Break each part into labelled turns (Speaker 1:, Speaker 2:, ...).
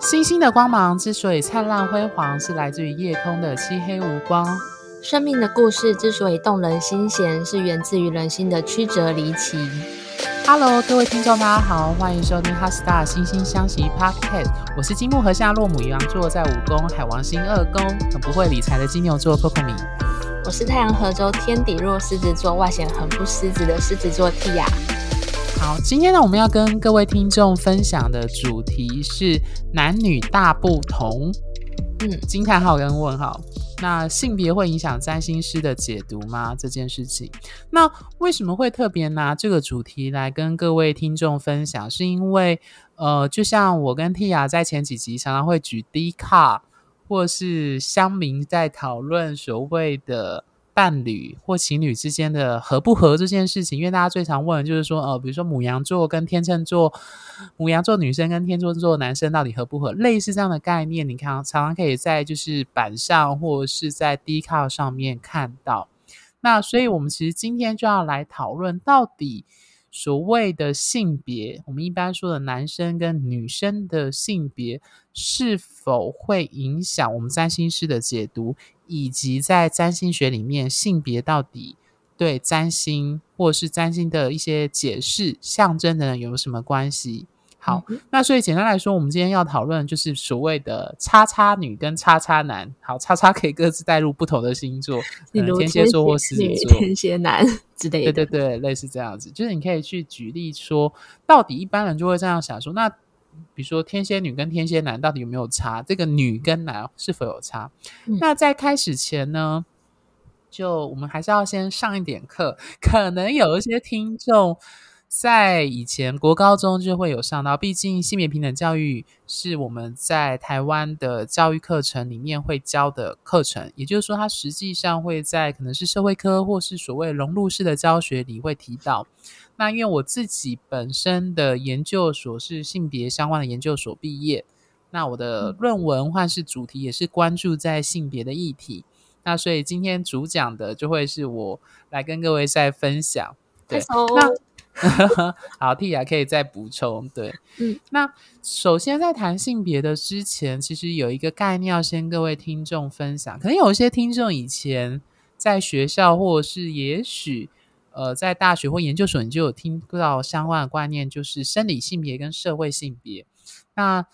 Speaker 1: 星星的光芒之所以灿烂辉煌，是来自于夜空的漆黑无光；
Speaker 2: 生命的故事之所以动人心弦，是源自于人心的曲折离奇。
Speaker 1: Hello，各位听众，大家好，欢迎收听《HeartStar 心星相惜 Podcast》。我是金木合相落母羊座，在五宫海王星二宫，很不会理财的金牛座 Coco 米。
Speaker 2: 我是太阳合州天底落狮子座，外显很不狮子的狮子座 Tia。
Speaker 1: 好，今天呢，我们要跟各位听众分享的主题是男女大不同。嗯，惊叹号跟问号。那性别会影响占星师的解读吗？这件事情，那为什么会特别拿这个主题来跟各位听众分享？是因为，呃，就像我跟 Tia 在前几集常常会举 Dcard，或是乡民在讨论所谓的。伴侣或情侣之间的合不合这件事情，因为大家最常问的就是说，呃，比如说母羊座跟天秤座，母羊座女生跟天秤座男生到底合不合？类似这样的概念，你看常常可以在就是板上或者是在 D 卡上面看到。那所以我们其实今天就要来讨论到底。所谓的性别，我们一般说的男生跟女生的性别是否会影响我们占星师的解读，以及在占星学里面，性别到底对占星或是占星的一些解释、象征的有什么关系？好，那所以简单来说，我们今天要讨论就是所谓的叉叉女跟叉叉男。好，叉叉可以各自带入不同的星座，比如天蝎座或狮子座、
Speaker 2: 天蝎男 之类的。
Speaker 1: 对对对，类似这样子，就是你可以去举例说，到底一般人就会这样想说，那比如说天蝎女跟天蝎男到底有没有差？这个女跟男是否有差？嗯、那在开始前呢，就我们还是要先上一点课，可能有一些听众。在以前国高中就会有上到，毕竟性别平等教育是我们在台湾的教育课程里面会教的课程，也就是说，它实际上会在可能是社会科或是所谓融入式的教学里会提到。那因为我自己本身的研究所是性别相关的研究所毕业，那我的论文或是主题也是关注在性别的议题，那所以今天主讲的就会是我来跟各位再分享。对，那。好，Tia 可以再补充。对，嗯，那首先在谈性别的之前，其实有一个概念要先各位听众分享。可能有一些听众以前在学校，或者是也许呃在大学或研究所，你就有听到相关的观念，就是生理性别跟社会性别。那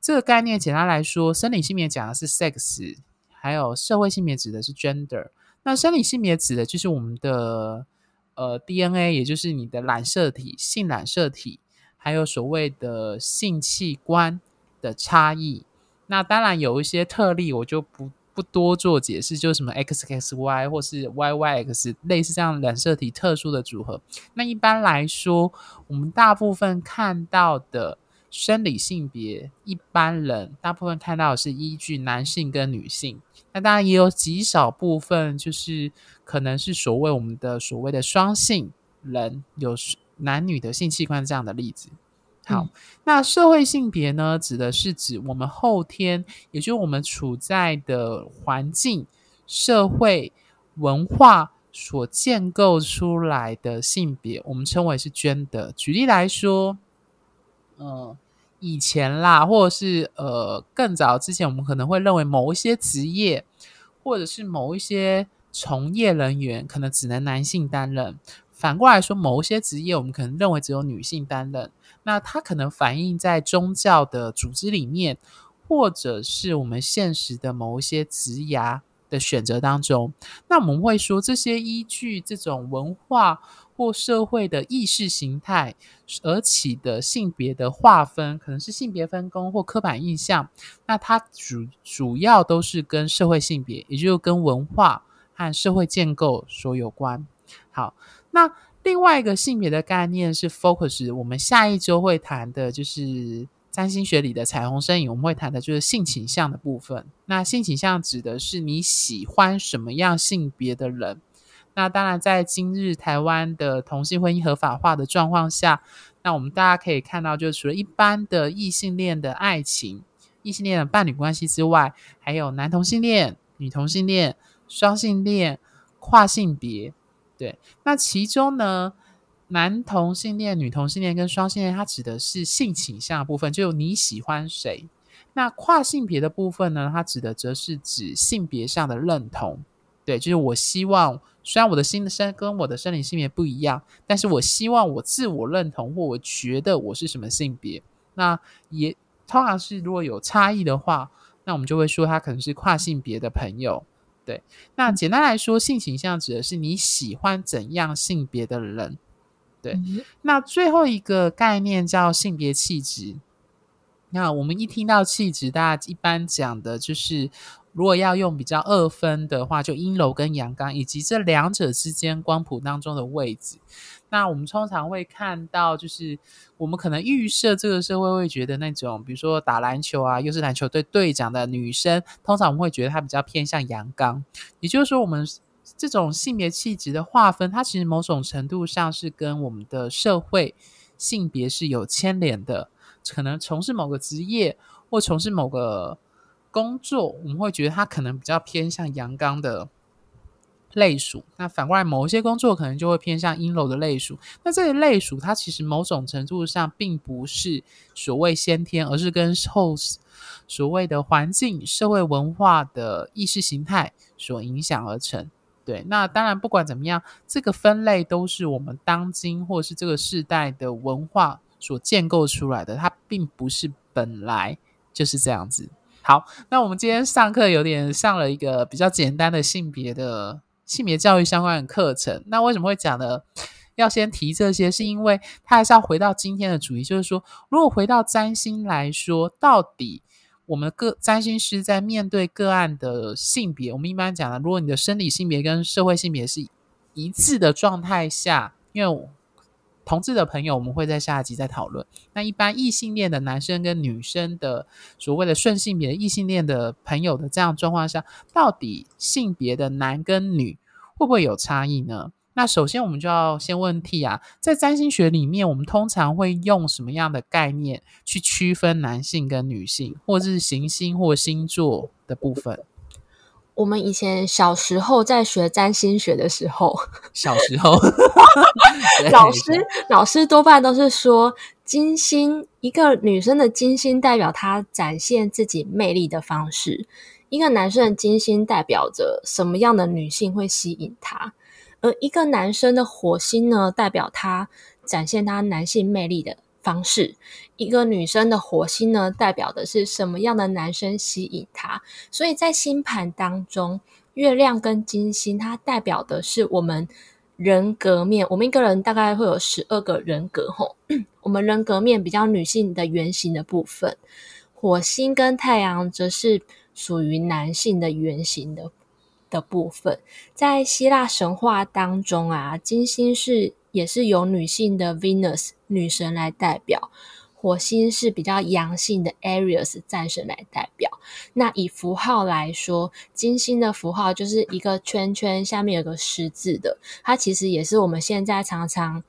Speaker 1: 这个概念简单来说，生理性别讲的是 sex，还有社会性别指的是 gender。那生理性别指的就是我们的。呃，DNA 也就是你的染色体、性染色体，还有所谓的性器官的差异。那当然有一些特例，我就不不多做解释，就是什么 XXY 或是 YYX 类似这样染色体特殊的组合。那一般来说，我们大部分看到的生理性别，一般人大部分看到的是依据男性跟女性。那当然也有极少部分，就是可能是所谓我们的所谓的双性人，有男女的性器官这样的例子。好，嗯、那社会性别呢，指的是指我们后天，也就是我们处在的环境、社会文化所建构出来的性别，我们称为是 gender。举例来说，嗯、呃。以前啦，或者是呃更早之前，我们可能会认为某一些职业，或者是某一些从业人员，可能只能男性担任。反过来说，某一些职业，我们可能认为只有女性担任。那它可能反映在宗教的组织里面，或者是我们现实的某一些职涯的选择当中。那我们会说，这些依据这种文化。或社会的意识形态而起的性别的划分，可能是性别分工或刻板印象。那它主主要都是跟社会性别，也就是跟文化和社会建构所有关。好，那另外一个性别的概念是 focus，我们下一周会谈的就是占星学里的彩虹身影，我们会谈的就是性倾向的部分。那性倾向指的是你喜欢什么样性别的人。那当然，在今日台湾的同性婚姻合法化的状况下，那我们大家可以看到，就是除了一般的异性恋的爱情、异性恋的伴侣关系之外，还有男同性恋、女同性恋、双性恋、跨性别。对，那其中呢，男同性恋、女同性恋跟双性恋，它指的是性倾向的部分，就你喜欢谁。那跨性别的部分呢，它指的则是指性别上的认同。对，就是我希望，虽然我的心生跟我的生理性别不一样，但是我希望我自我认同或我觉得我是什么性别。那也通常是如果有差异的话，那我们就会说他可能是跨性别的朋友。对，那简单来说，性倾向指的是你喜欢怎样性别的人。对，那最后一个概念叫性别气质。那我们一听到气质，大家一般讲的就是。如果要用比较二分的话，就阴柔跟阳刚，以及这两者之间光谱当中的位置。那我们通常会看到，就是我们可能预设这个社会会觉得那种，比如说打篮球啊，又是篮球队队长的女生，通常我们会觉得她比较偏向阳刚。也就是说，我们这种性别气质的划分，它其实某种程度上是跟我们的社会性别是有牵连的。可能从事某个职业，或从事某个。工作我们会觉得他可能比较偏向阳刚的类属，那反过来某一些工作可能就会偏向阴柔的类属。那这些类属它其实某种程度上并不是所谓先天，而是跟后所谓的环境、社会文化的意识形态所影响而成。对，那当然不管怎么样，这个分类都是我们当今或是这个世代的文化所建构出来的，它并不是本来就是这样子。好，那我们今天上课有点上了一个比较简单的性别的性别教育相关的课程。那为什么会讲呢？要先提这些，是因为他还是要回到今天的主题，就是说，如果回到占星来说，到底我们个占星师在面对个案的性别，我们一般讲的，如果你的生理性别跟社会性别是一致的状态下，因为。同志的朋友，我们会在下一集再讨论。那一般异性恋的男生跟女生的所谓的顺性别异性恋的朋友的这样状况下，到底性别的男跟女会不会有差异呢？那首先我们就要先问 T 啊，在占星学里面，我们通常会用什么样的概念去区分男性跟女性，或者是行星或星座的部分？
Speaker 2: 我们以前小时候在学占星学的时候，
Speaker 1: 小时候。
Speaker 2: 老师老师多半都是说，金星一个女生的金星代表她展现自己魅力的方式，一个男生的金星代表着什么样的女性会吸引他，而一个男生的火星呢，代表他展现他男性魅力的方式，一个女生的火星呢，代表的是什么样的男生吸引她？所以在星盘当中，月亮跟金星，它代表的是我们人格面。我们一个人大概会有十二个人格，吼，我们人格面比较女性的原型的部分，火星跟太阳则是属于男性的原型的的部分。在希腊神话当中啊，金星是。也是由女性的 Venus 女神来代表，火星是比较阳性的 Aries 战神来代表。那以符号来说，金星的符号就是一个圈圈，下面有个十字的，它其实也是我们现在常常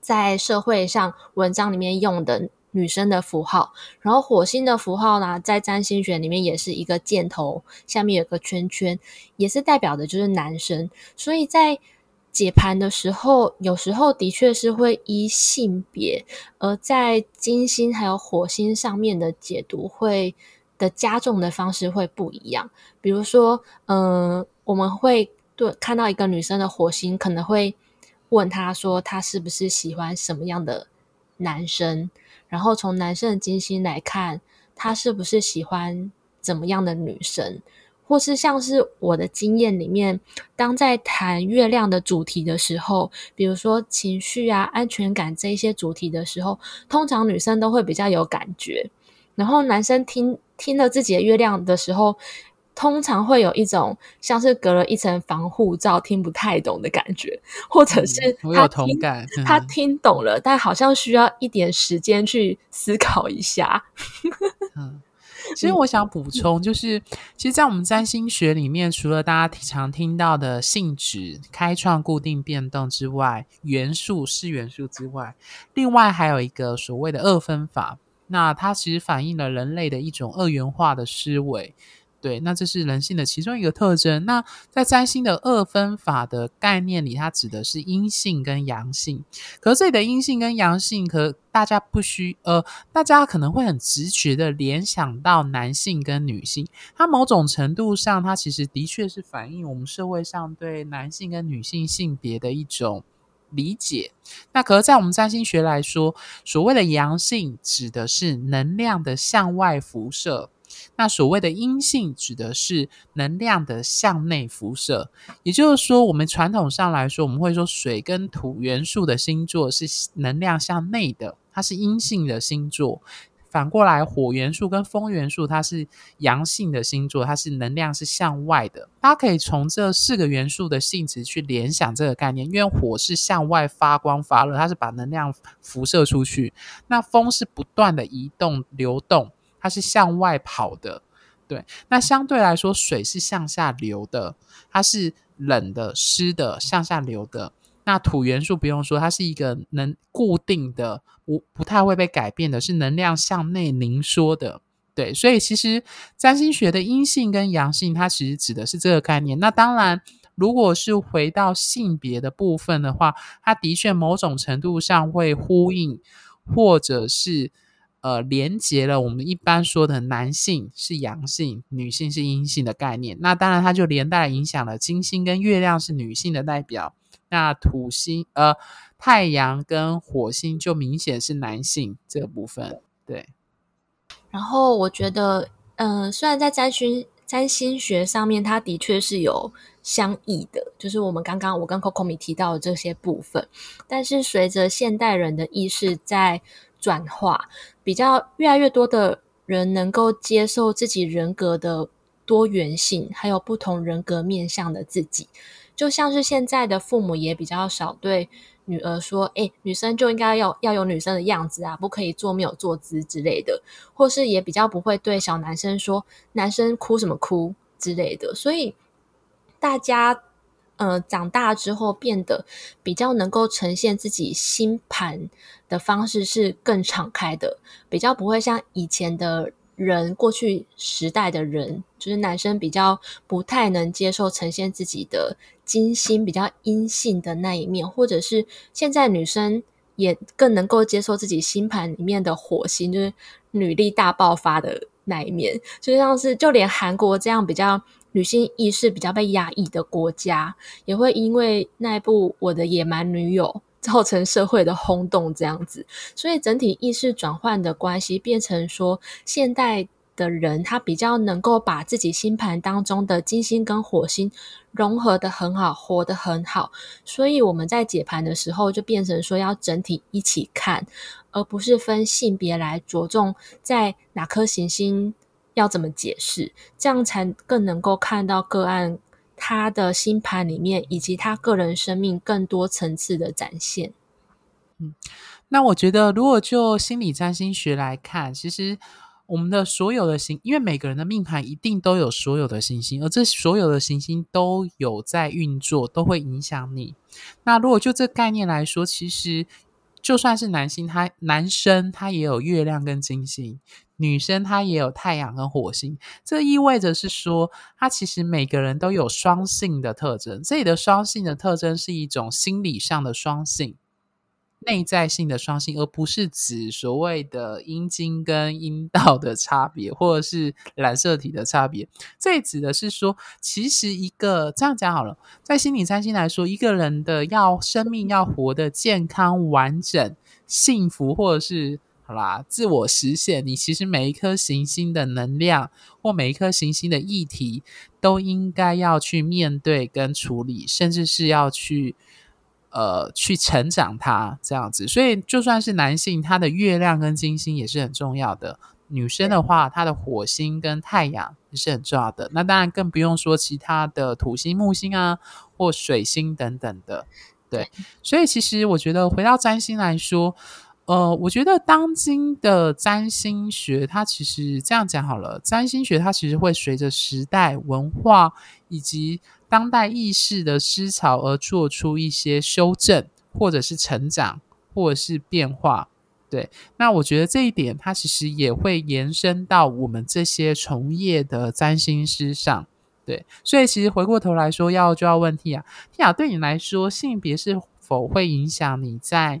Speaker 2: 在社会上文章里面用的女生的符号。然后火星的符号呢，在占星学里面也是一个箭头，下面有个圈圈，也是代表的就是男生。所以在解盘的时候，有时候的确是会依性别，而在金星还有火星上面的解读会的加重的方式会不一样。比如说，嗯、我们会对看到一个女生的火星，可能会问她说，她是不是喜欢什么样的男生？然后从男生的金星来看，她是不是喜欢怎么样的女生？或是像是我的经验里面，当在谈月亮的主题的时候，比如说情绪啊、安全感这一些主题的时候，通常女生都会比较有感觉，然后男生听听了自己的月亮的时候，通常会有一种像是隔了一层防护罩，听不太懂的感觉，或者是他听、懂了，但好像需要一点时间去思考一下。嗯
Speaker 1: 其实我想补充，就是其实，在我们占星学里面，除了大家常听到的性质、开创、固定、变动之外，元素是元素之外，另外还有一个所谓的二分法。那它其实反映了人类的一种二元化的思维。对，那这是人性的其中一个特征。那在占星的二分法的概念里，它指的是阴性跟阳性。可是这里的阴性跟阳性，可大家不需呃，大家可能会很直觉的联想到男性跟女性。它某种程度上，它其实的确是反映我们社会上对男性跟女性性别的一种理解。那可是，在我们占星学来说，所谓的阳性指的是能量的向外辐射。那所谓的阴性指的是能量的向内辐射，也就是说，我们传统上来说，我们会说水跟土元素的星座是能量向内的，它是阴性的星座；反过来，火元素跟风元素它是阳性的星座，它是能量是向外的。大家可以从这四个元素的性质去联想这个概念，因为火是向外发光发热，它是把能量辐射出去；那风是不断的移动流动。它是向外跑的，对。那相对来说，水是向下流的，它是冷的、湿的、向下流的。那土元素不用说，它是一个能固定的，不不太会被改变的，是能量向内凝缩的，对。所以其实占星学的阴性跟阳性，它其实指的是这个概念。那当然，如果是回到性别的部分的话，它的确某种程度上会呼应，或者是。呃，连接了我们一般说的男性是阳性，女性是阴性的概念。那当然，它就连带影响了金星跟月亮是女性的代表，那土星、呃太阳跟火星就明显是男性这个部分。对。
Speaker 2: 然后我觉得，嗯、呃，虽然在占星占星学上面，它的确是有相异的，就是我们刚刚我跟 Coco 米提到的这些部分，但是随着现代人的意识在转化，比较越来越多的人能够接受自己人格的多元性，还有不同人格面向的自己。就像是现在的父母也比较少对女儿说：“诶，女生就应该要要有女生的样子啊，不可以做没有坐姿之类的。”或是也比较不会对小男生说：“男生哭什么哭之类的。”所以大家。呃，长大之后变得比较能够呈现自己星盘的方式是更敞开的，比较不会像以前的人，过去时代的人，就是男生比较不太能接受呈现自己的金星比较阴性的那一面，或者是现在女生也更能够接受自己星盘里面的火星，就是女力大爆发的那一面，就像是就连韩国这样比较。女性意识比较被压抑的国家，也会因为那一部《我的野蛮女友》造成社会的轰动，这样子。所以整体意识转换的关系，变成说，现代的人他比较能够把自己星盘当中的金星跟火星融合得很好，活得很好。所以我们在解盘的时候，就变成说要整体一起看，而不是分性别来着重在哪颗行星。要怎么解释，这样才更能够看到个案他的星盘里面，以及他个人生命更多层次的展现。
Speaker 1: 嗯，那我觉得，如果就心理占星学来看，其实我们的所有的行，因为每个人的命盘一定都有所有的行星，而这所有的行星都有在运作，都会影响你。那如果就这概念来说，其实就算是男性，他男生他也有月亮跟金星。女生她也有太阳跟火星，这意味着是说，他其实每个人都有双性的特征。这里的双性的特征是一种心理上的双性，内在性的双性，而不是指所谓的阴茎跟阴道的差别，或者是染色体的差别。这指的是说，其实一个这样讲好了，在心理占星来说，一个人的要生命要活得健康、完整、幸福，或者是。好啦，自我实现，你其实每一颗行星的能量或每一颗行星的议题，都应该要去面对跟处理，甚至是要去呃去成长它这样子。所以，就算是男性，他的月亮跟金星也是很重要的；女生的话，他的火星跟太阳也是很重要的。那当然更不用说其他的土星、木星啊，或水星等等的。对，所以其实我觉得回到占星来说。呃，我觉得当今的占星学，它其实这样讲好了，占星学它其实会随着时代文化以及当代意识的思潮而做出一些修正，或者是成长，或者是变化。对，那我觉得这一点，它其实也会延伸到我们这些从业的占星师上。对，所以其实回过头来说，要就要问 Tia，Tia 对你来说，性别是否会影响你在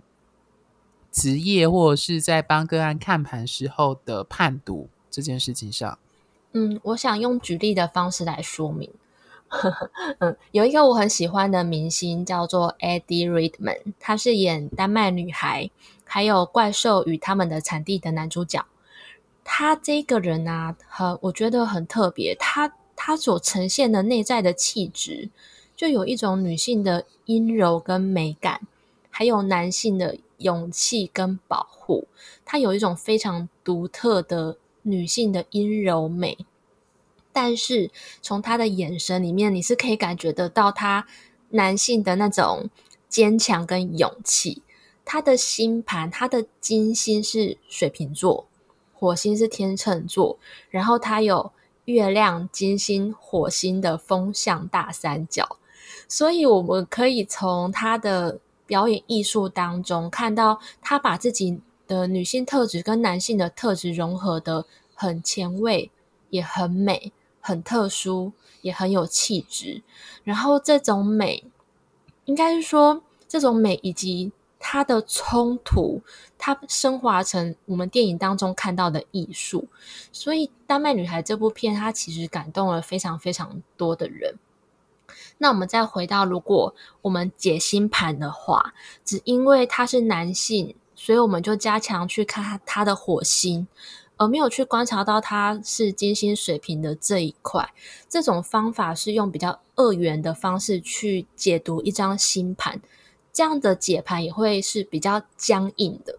Speaker 1: 职业或者是在帮个案看盘时候的判读这件事情上？
Speaker 2: 嗯，我想用举例的方式来说明。嗯，有一个我很喜欢的明星叫做 Eddie Redmayne，他是演《丹麦女孩》还有《怪兽与他们的产地》的男主角。他这个人啊，很我觉得很特别。他他所呈现的内在的气质，就有一种女性的阴柔跟美感，还有男性的勇气跟保护。他有一种非常独特的女性的阴柔美。但是从他的眼神里面，你是可以感觉得到他男性的那种坚强跟勇气。他的星盘，他的金星是水瓶座，火星是天秤座，然后他有月亮、金星、火星的风向大三角。所以我们可以从他的表演艺术当中看到，他把自己的女性特质跟男性的特质融合的很前卫，也很美。很特殊，也很有气质。然后这种美，应该是说这种美以及它的冲突，它升华成我们电影当中看到的艺术。所以《丹麦女孩》这部片，它其实感动了非常非常多的人。那我们再回到，如果我们解星盘的话，只因为他是男性，所以我们就加强去看他的火星。而没有去观察到他是金星水平的这一块，这种方法是用比较二元的方式去解读一张星盘，这样的解盘也会是比较僵硬的。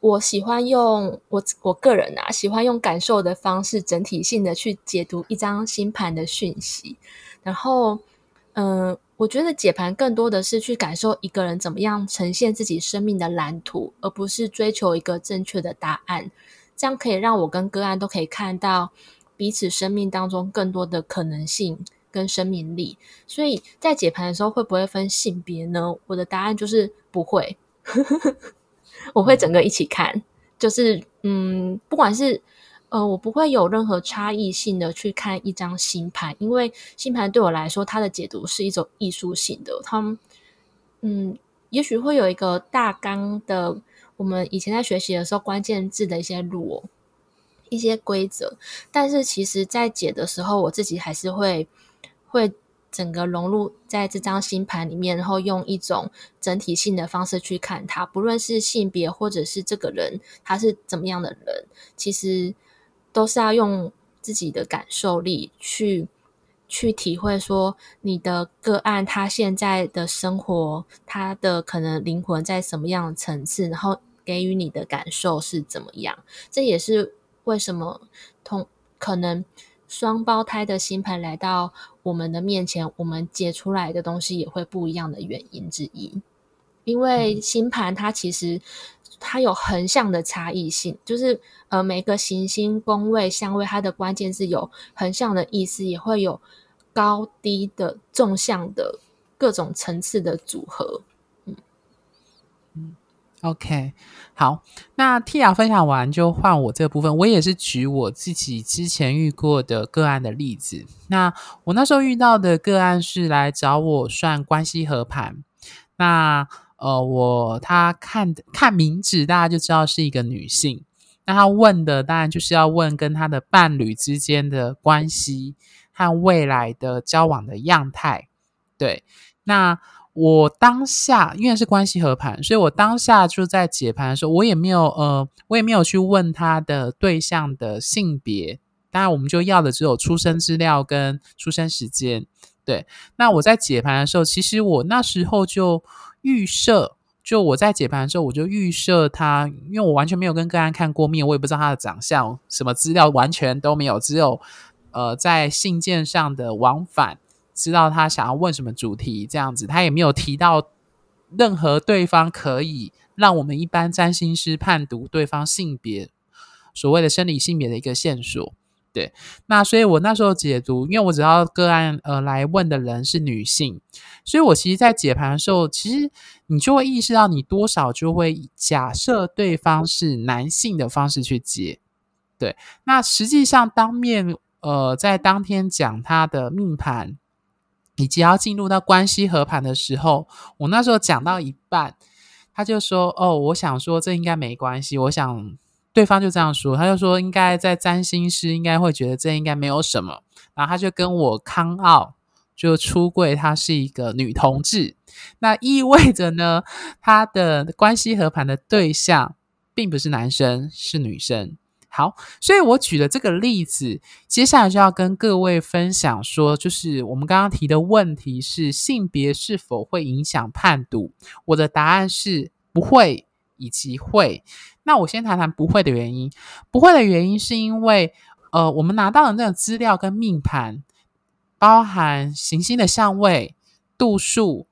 Speaker 2: 我喜欢用我我个人啊，喜欢用感受的方式，整体性的去解读一张星盘的讯息。然后，嗯、我觉得解盘更多的是去感受一个人怎么样呈现自己生命的蓝图，而不是追求一个正确的答案。这样可以让我跟个案都可以看到彼此生命当中更多的可能性跟生命力。所以在解盘的时候，会不会分性别呢？我的答案就是不会，我会整个一起看。就是嗯，不管是呃，我不会有任何差异性的去看一张星盘，因为星盘对我来说，它的解读是一种艺术性的。它嗯，也许会有一个大纲的。我们以前在学习的时候，关键字的一些路、一些规则，但是其实，在解的时候，我自己还是会会整个融入在这张星盘里面，然后用一种整体性的方式去看它，不论是性别或者是这个人他是怎么样的人，其实都是要用自己的感受力去去体会，说你的个案他现在的生活，他的可能灵魂在什么样的层次，然后。给予你的感受是怎么样？这也是为什么同可能双胞胎的星盘来到我们的面前，我们解出来的东西也会不一样的原因之一。因为星盘它其实它有横向的差异性，就是呃每个行星宫位相位，它的关键是有横向的意思，也会有高低的纵向的各种层次的组合。
Speaker 1: OK，好，那 Tia 分享完就换我这部分。我也是举我自己之前遇过的个案的例子。那我那时候遇到的个案是来找我算关系合盘。那呃，我他看看名字，大家就知道是一个女性。那他问的当然就是要问跟他的伴侣之间的关系和未来的交往的样态。对，那。我当下因为是关系合盘，所以我当下就在解盘的时候，我也没有呃，我也没有去问他的对象的性别。当然，我们就要的只有出生资料跟出生时间。对，那我在解盘的时候，其实我那时候就预设，就我在解盘的时候，我就预设他，因为我完全没有跟个案看过面，我也不知道他的长相，什么资料完全都没有，只有呃在信件上的往返。知道他想要问什么主题，这样子，他也没有提到任何对方可以让我们一般占星师判读对方性别，所谓的生理性别的一个线索。对，那所以我那时候解读，因为我知道个案呃来问的人是女性，所以我其实，在解盘的时候，其实你就会意识到，你多少就会假设对方是男性的方式去解。对，那实际上当面呃在当天讲他的命盘，以及要进入到关系和盘的时候，我那时候讲到一半，他就说：“哦，我想说这应该没关系，我想。”对方就这样说，他就说应该在占星师应该会觉得这应该没有什么，然后他就跟我康奥就出柜，她是一个女同志，那意味着呢，他的关系和盘的对象并不是男生，是女生。好，所以我举的这个例子，接下来就要跟各位分享说，就是我们刚刚提的问题是性别是否会影响判读？我的答案是不会。以及会，那我先谈谈不会的原因。不会的原因是因为，呃，我们拿到的那个资料跟命盘，包含行星的相位、度数，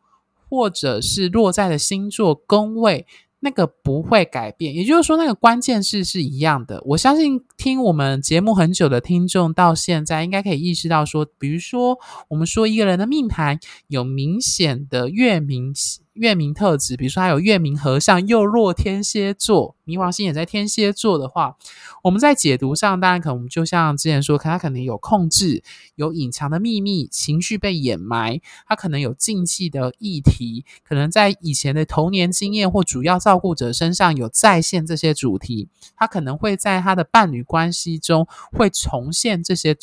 Speaker 1: 或者是落在的星座宫位。那个不会改变，也就是说，那个关键是是一样的。我相信听我们节目很久的听众，到现在应该可以意识到说，比如说，我们说一个人的命盘有明显的月明。月明特质，比如说他有月明合相，又落天蝎座，冥王星也在天蝎座的话，我们在解读上，当然可能我们就像之前说，他可能有控制，有隐藏的秘密，情绪被掩埋，他可能有禁忌的议题，可能在以前的童年经验或主要照顾者身上有再现这些主题，他可能会在他的伴侣关系中会重现这些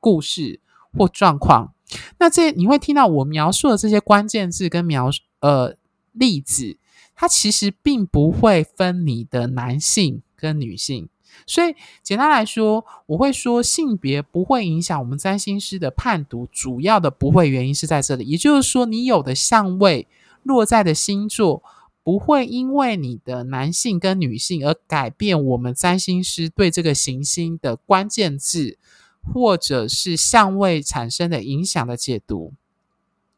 Speaker 1: 故事或状况。那这你会听到我描述的这些关键字跟描述。呃，例子，它其实并不会分你的男性跟女性，所以简单来说，我会说性别不会影响我们占星师的判读，主要的不会原因是在这里，也就是说，你有的相位落在的星座，不会因为你的男性跟女性而改变我们占星师对这个行星的关键字或者是相位产生的影响的解读。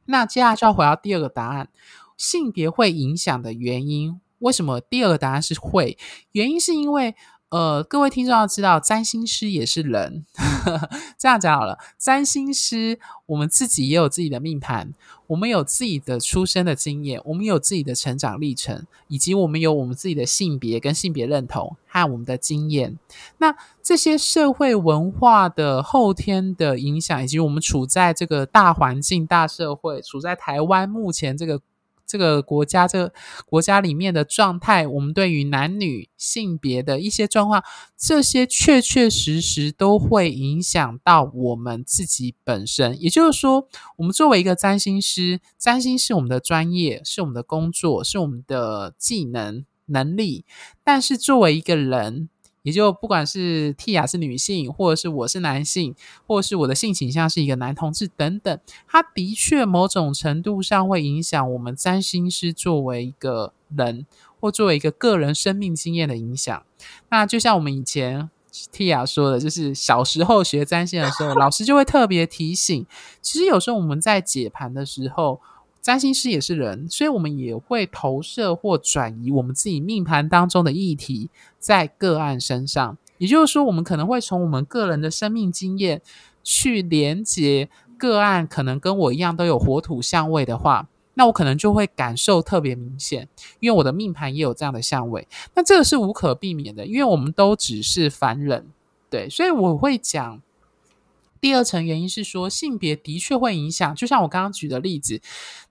Speaker 1: 那接下来就要回到第二个答案，性别会影响的原因，为什么第二个答案是会？原因是因为。呃，各位听众要知道，占星师也是人。这样讲好了，占星师我们自己也有自己的命盘，我们有自己的出生的经验，我们有自己的成长历程，以及我们有我们自己的性别跟性别认同和我们的经验。那这些社会文化的后天的影响，以及我们处在这个大环境、大社会，处在台湾目前这个。这个国家，这个国家里面的状态，我们对于男女性别的一些状况，这些确确实实都会影响到我们自己本身。也就是说，我们作为一个占星师，占星是我们的专业，是我们的工作，是我们的技能能力。但是作为一个人，也就不管是蒂亚是女性，或者是我是男性，或者是我的性倾向是一个男同志等等，它的确某种程度上会影响我们占星师作为一个人，或作为一个个人生命经验的影响。那就像我们以前蒂亚说的，就是小时候学占星的时候，老师就会特别提醒，其实有时候我们在解盘的时候。占星师也是人，所以我们也会投射或转移我们自己命盘当中的议题在个案身上。也就是说，我们可能会从我们个人的生命经验去连接个案，可能跟我一样都有火土相位的话，那我可能就会感受特别明显，因为我的命盘也有这样的相位。那这个是无可避免的，因为我们都只是凡人，对，所以我会讲。第二层原因是说，性别的确会影响，就像我刚刚举的例子，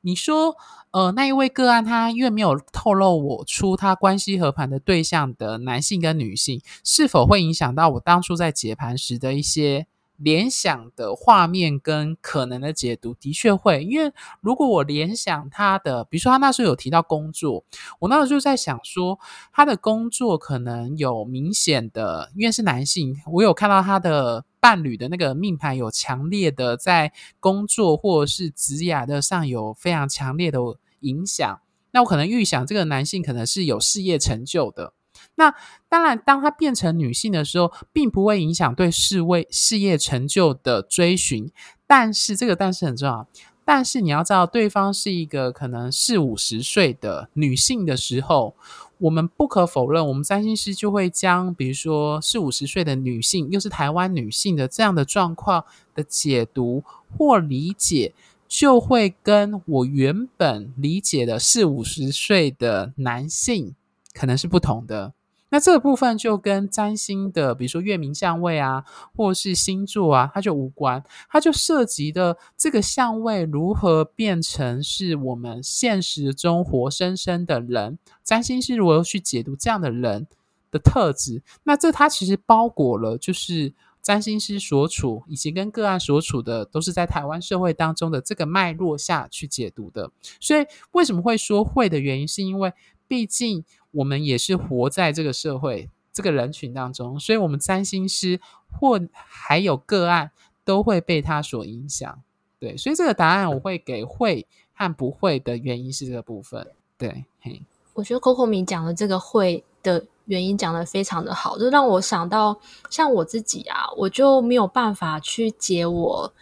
Speaker 1: 你说，呃，那一位个案他因为没有透露我出他关系合盘的对象的男性跟女性，是否会影响到我当初在解盘时的一些联想的画面跟可能的解读？的确会，因为如果我联想他的，比如说他那时候有提到工作，我那时候就在想说，他的工作可能有明显的，因为是男性，我有看到他的。伴侣的那个命盘有强烈的在工作或是职业的上有非常强烈的影响，那我可能预想这个男性可能是有事业成就的。那当然，当他变成女性的时候，并不会影响对事业事业成就的追寻。但是这个但是很重要，但是你要知道，对方是一个可能四五十岁的女性的时候。我们不可否认，我们占星师就会将，比如说四五十岁的女性，又是台湾女性的这样的状况的解读或理解，就会跟我原本理解的四五十岁的男性可能是不同的。那这个部分就跟占星的，比如说月冥相位啊，或是星座啊，它就无关，它就涉及的这个相位如何变成是我们现实中活生生的人，占星师如何去解读这样的人的特质，那这它其实包裹了，就是占星师所处以及跟个案所处的，都是在台湾社会当中的这个脉络下去解读的。所以为什么会说会的原因，是因为毕竟。我们也是活在这个社会、这个人群当中，所以，我们占星师或还有个案都会被他所影响。对，所以这个答案我会给会和不会的原因是这个部分。对，嘿，
Speaker 2: 我觉得 Coco 米讲的这个会的原因讲得非常的好，就让我想到，像我自己啊，我就没有办法去解我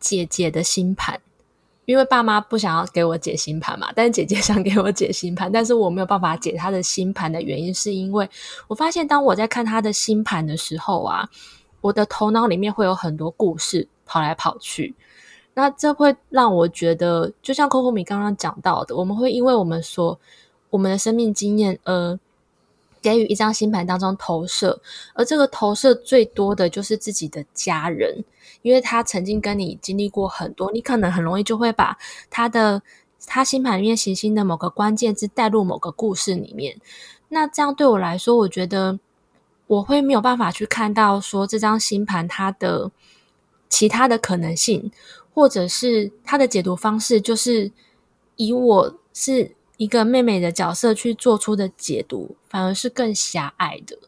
Speaker 2: 姐姐的星盘。因为爸妈不想要给我解星盘嘛，但是姐姐 想给我解星盘，但是我没有办法解她的星盘的原因，是因为我发现当我在看她的星盘的时候啊，我的头脑里面会有很多故事跑来跑去，那这会让我觉得，就像 Coco 米刚刚讲到的，我们会因为我们所我们的生命经验而给予一张星盘当中投射，而这个投射最多的就是自己的家人。因为他曾经跟你经历过很多，你可能很容易就会把他的他星盘里面行星的某个关键字带入某个故事里面。那这样对我来说，我觉得我会没有办法去看到说这张星盘它的其他的可能性，或者是它的解读方式，就是以我是一个妹妹的角色去做出的解读，反而是更狭隘的。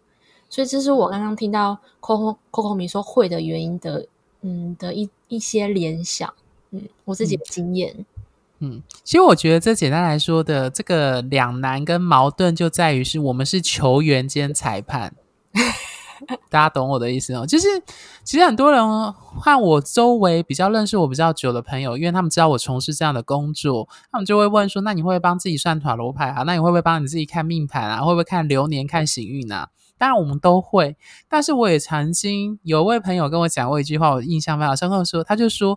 Speaker 2: 所以这是我刚刚听到 Coco Coco 米说会的原因的。嗯的一一些联想，嗯，我自己的经验，
Speaker 1: 嗯，其实我觉得这简单来说的这个两难跟矛盾就在于是我们是球员兼裁判，大家懂我的意思哦。就是其实很多人和我周围比较认识我比较久的朋友，因为他们知道我从事这样的工作，他们就会问说：“那你会不会帮自己算塔罗牌啊？那你会不会帮你自己看命盘啊？会不会看流年、看行运啊？”当然我们都会，但是我也曾经有位朋友跟我讲过一句话，我印象非常深刻，说他就说，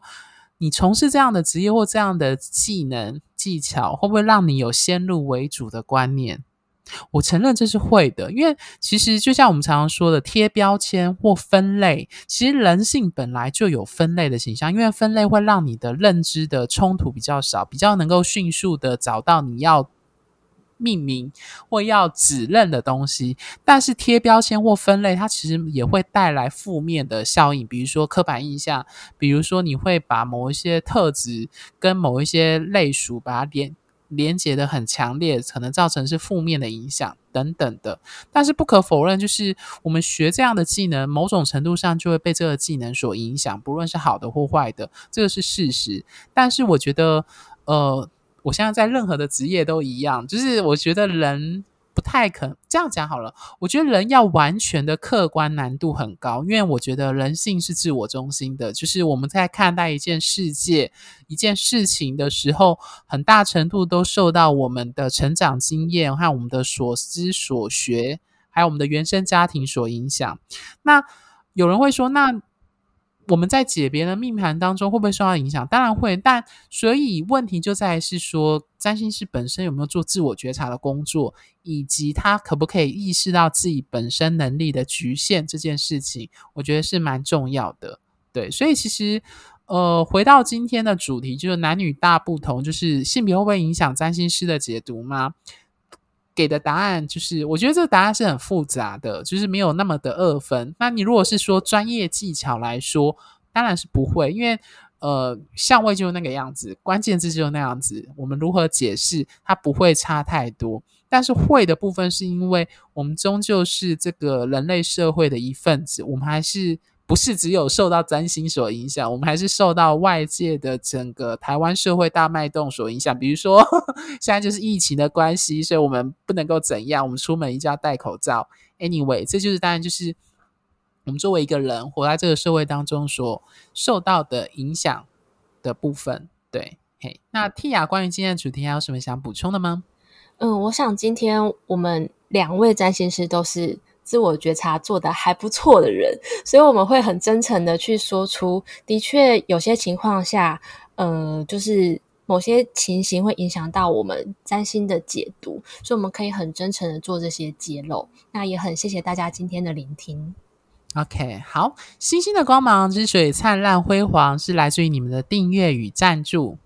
Speaker 1: 你从事这样的职业或这样的技能技巧，会不会让你有先入为主的观念？我承认这是会的，因为其实就像我们常常说的，贴标签或分类，其实人性本来就有分类的形象，因为分类会让你的认知的冲突比较少，比较能够迅速的找到你要。命名或要指认的东西，但是贴标签或分类，它其实也会带来负面的效应，比如说刻板印象，比如说你会把某一些特质跟某一些类属把它连连接的很强烈，可能造成是负面的影响等等的。但是不可否认，就是我们学这样的技能，某种程度上就会被这个技能所影响，不论是好的或坏的，这个是事实。但是我觉得，呃。我现在在任何的职业都一样，就是我觉得人不太可能这样讲好了。我觉得人要完全的客观难度很高，因为我觉得人性是自我中心的，就是我们在看待一件世界、一件事情的时候，很大程度都受到我们的成长经验和我们的所思所学，还有我们的原生家庭所影响。那有人会说，那我们在解别人命盘当中会不会受到影响？当然会，但所以问题就在于是说，占星师本身有没有做自我觉察的工作，以及他可不可以意识到自己本身能力的局限这件事情，我觉得是蛮重要的。对，所以其实呃，回到今天的主题，就是男女大不同，就是性别会不会影响占星师的解读吗？给的答案就是，我觉得这个答案是很复杂的，就是没有那么的二分。那你如果是说专业技巧来说，当然是不会，因为呃，相位就是那个样子，关键字就是那样子，我们如何解释它不会差太多。但是会的部分是因为我们终究是这个人类社会的一份子，我们还是。不是只有受到占星所影响，我们还是受到外界的整个台湾社会大脉动所影响。比如说，现在就是疫情的关系，所以我们不能够怎样，我们出门一定要戴口罩。Anyway，这就是当然就是我们作为一个人活在这个社会当中所受到的影响的部分。对，嘿，那蒂雅关于今天的主题还有什么想补充的吗？
Speaker 2: 嗯，我想今天我们两位占星师都是自我觉察做得还不错的人，所以我们会很真诚的去说出，的确有些情况下，呃，就是某些情形会影响到我们占星的解读，所以我们可以很真诚的做这些揭露。那也很谢谢大家今天的聆听。
Speaker 1: OK，好，星星的光芒之所以灿烂辉煌，是来自于你们的订阅与赞助。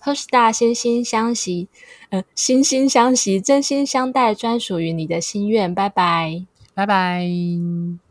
Speaker 2: 赫史大惺惺相惜，呃，惺惺相惜，真心相待，专属于你的心愿。拜拜，
Speaker 1: 拜拜。